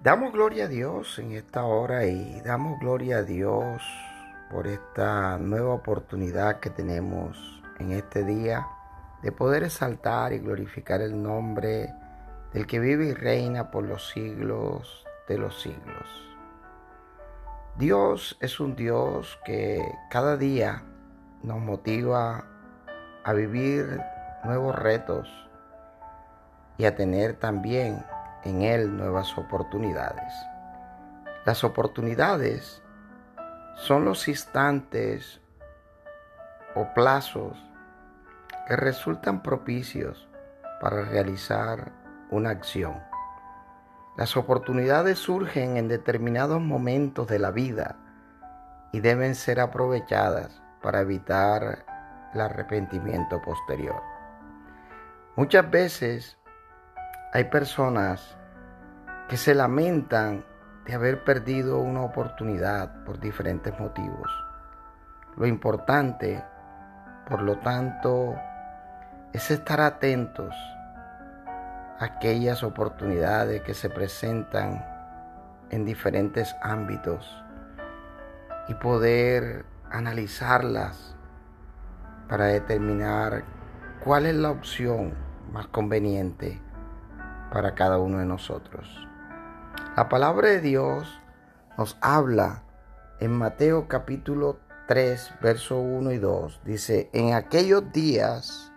Damos gloria a Dios en esta hora y damos gloria a Dios por esta nueva oportunidad que tenemos en este día de poder exaltar y glorificar el nombre del que vive y reina por los siglos de los siglos. Dios es un Dios que cada día nos motiva a vivir nuevos retos y a tener también en Él nuevas oportunidades. Las oportunidades son los instantes o plazos que resultan propicios para realizar una acción. Las oportunidades surgen en determinados momentos de la vida y deben ser aprovechadas para evitar el arrepentimiento posterior. Muchas veces hay personas que se lamentan de haber perdido una oportunidad por diferentes motivos. Lo importante, por lo tanto, es estar atentos a aquellas oportunidades que se presentan en diferentes ámbitos y poder analizarlas para determinar cuál es la opción más conveniente para cada uno de nosotros. La palabra de Dios nos habla en Mateo capítulo 3, verso 1 y 2. Dice, en aquellos días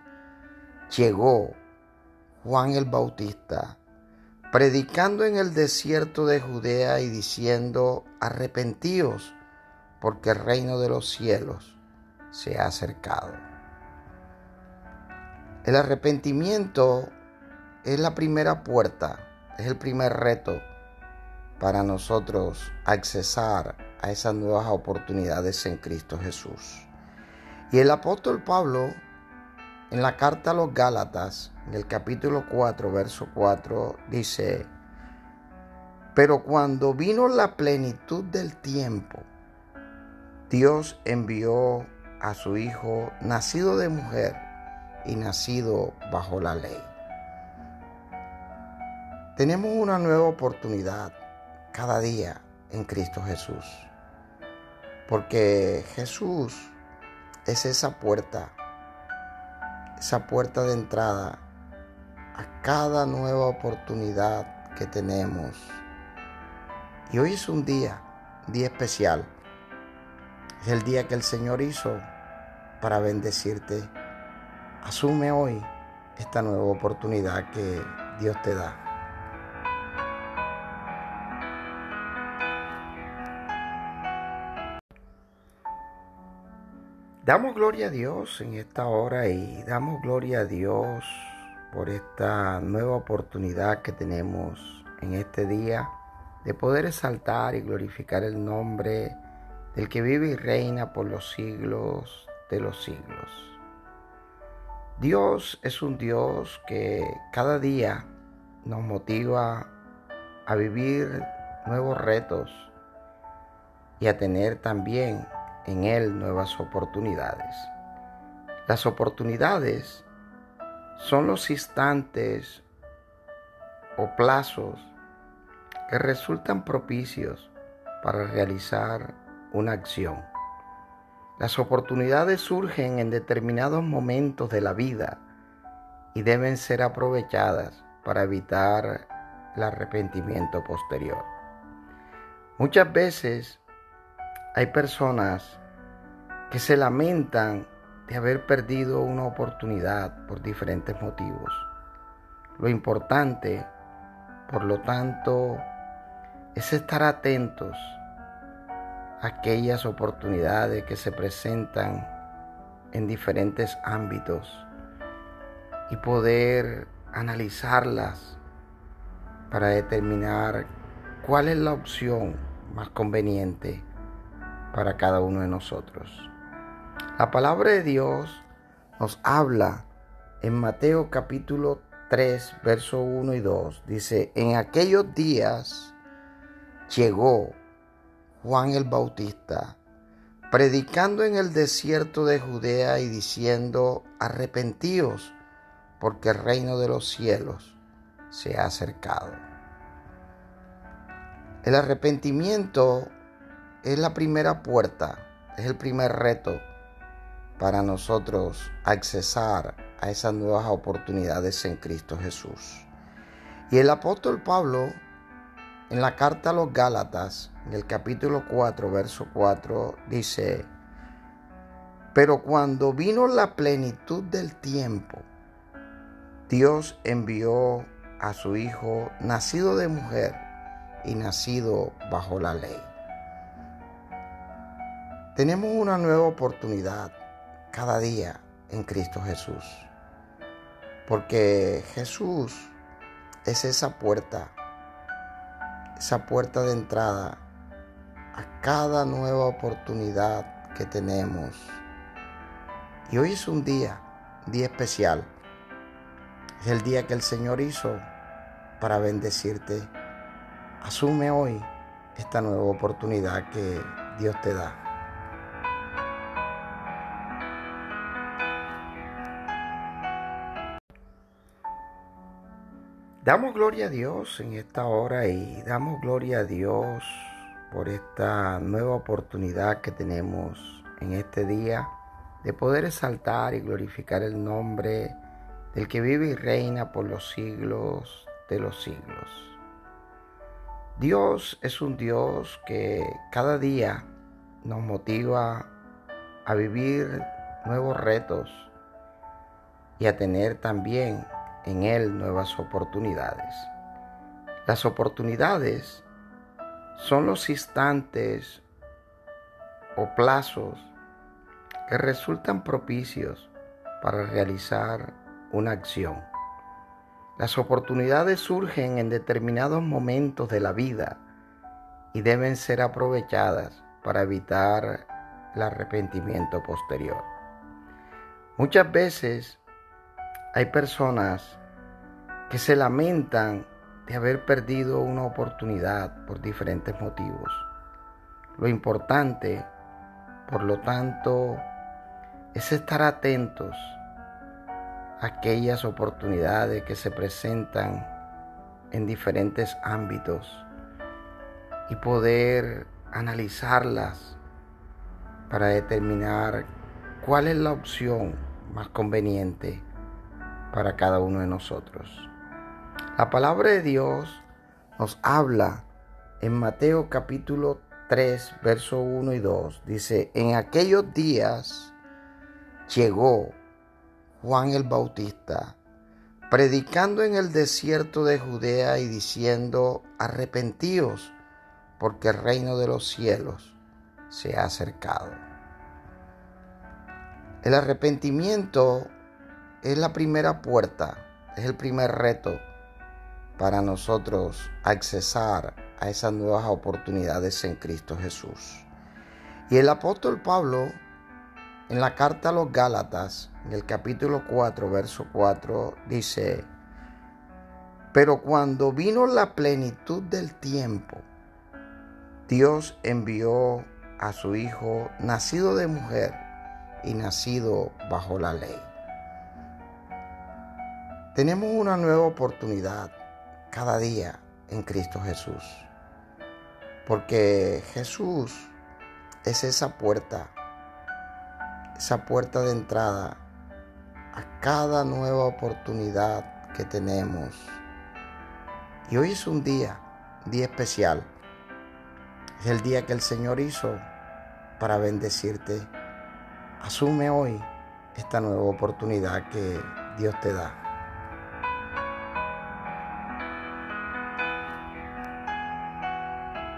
llegó Juan el Bautista, predicando en el desierto de Judea y diciendo, arrepentíos, porque el reino de los cielos se ha acercado. El arrepentimiento es la primera puerta, es el primer reto para nosotros accesar a esas nuevas oportunidades en Cristo Jesús. Y el apóstol Pablo, en la carta a los Gálatas, en el capítulo 4, verso 4, dice, pero cuando vino la plenitud del tiempo, Dios envió a su Hijo, nacido de mujer y nacido bajo la ley tenemos una nueva oportunidad cada día en Cristo Jesús. Porque Jesús es esa puerta, esa puerta de entrada a cada nueva oportunidad que tenemos. Y hoy es un día, un día especial. Es el día que el Señor hizo para bendecirte. Asume hoy esta nueva oportunidad que Dios te da. Damos gloria a Dios en esta hora y damos gloria a Dios por esta nueva oportunidad que tenemos en este día de poder exaltar y glorificar el nombre del que vive y reina por los siglos de los siglos. Dios es un Dios que cada día nos motiva a vivir nuevos retos y a tener también en Él nuevas oportunidades. Las oportunidades son los instantes o plazos que resultan propicios para realizar una acción. Las oportunidades surgen en determinados momentos de la vida y deben ser aprovechadas para evitar el arrepentimiento posterior. Muchas veces hay personas que se lamentan de haber perdido una oportunidad por diferentes motivos. Lo importante, por lo tanto, es estar atentos a aquellas oportunidades que se presentan en diferentes ámbitos y poder analizarlas para determinar cuál es la opción más conveniente para cada uno de nosotros. La palabra de Dios nos habla en Mateo capítulo 3, verso 1 y 2. Dice, en aquellos días llegó Juan el Bautista, predicando en el desierto de Judea y diciendo, arrepentíos, porque el reino de los cielos se ha acercado. El arrepentimiento es la primera puerta, es el primer reto para nosotros accesar a esas nuevas oportunidades en Cristo Jesús. Y el apóstol Pablo, en la carta a los Gálatas, en el capítulo 4, verso 4, dice, pero cuando vino la plenitud del tiempo, Dios envió a su Hijo, nacido de mujer y nacido bajo la ley. Tenemos una nueva oportunidad cada día en Cristo Jesús. Porque Jesús es esa puerta, esa puerta de entrada a cada nueva oportunidad que tenemos. Y hoy es un día, un día especial. Es el día que el Señor hizo para bendecirte. Asume hoy esta nueva oportunidad que Dios te da. Damos gloria a Dios en esta hora y damos gloria a Dios por esta nueva oportunidad que tenemos en este día de poder exaltar y glorificar el nombre del que vive y reina por los siglos de los siglos. Dios es un Dios que cada día nos motiva a vivir nuevos retos y a tener también en Él nuevas oportunidades. Las oportunidades son los instantes o plazos que resultan propicios para realizar una acción. Las oportunidades surgen en determinados momentos de la vida y deben ser aprovechadas para evitar el arrepentimiento posterior. Muchas veces hay personas que se lamentan de haber perdido una oportunidad por diferentes motivos. Lo importante, por lo tanto, es estar atentos a aquellas oportunidades que se presentan en diferentes ámbitos y poder analizarlas para determinar cuál es la opción más conveniente para cada uno de nosotros. La palabra de Dios nos habla en Mateo capítulo 3, verso 1 y 2. Dice, en aquellos días llegó Juan el Bautista, predicando en el desierto de Judea y diciendo, arrepentíos, porque el reino de los cielos se ha acercado. El arrepentimiento es la primera puerta, es el primer reto para nosotros accesar a esas nuevas oportunidades en Cristo Jesús. Y el apóstol Pablo, en la carta a los Gálatas, en el capítulo 4, verso 4, dice, pero cuando vino la plenitud del tiempo, Dios envió a su Hijo, nacido de mujer y nacido bajo la ley. Tenemos una nueva oportunidad cada día en Cristo Jesús. Porque Jesús es esa puerta, esa puerta de entrada a cada nueva oportunidad que tenemos. Y hoy es un día, día especial. Es el día que el Señor hizo para bendecirte. Asume hoy esta nueva oportunidad que Dios te da.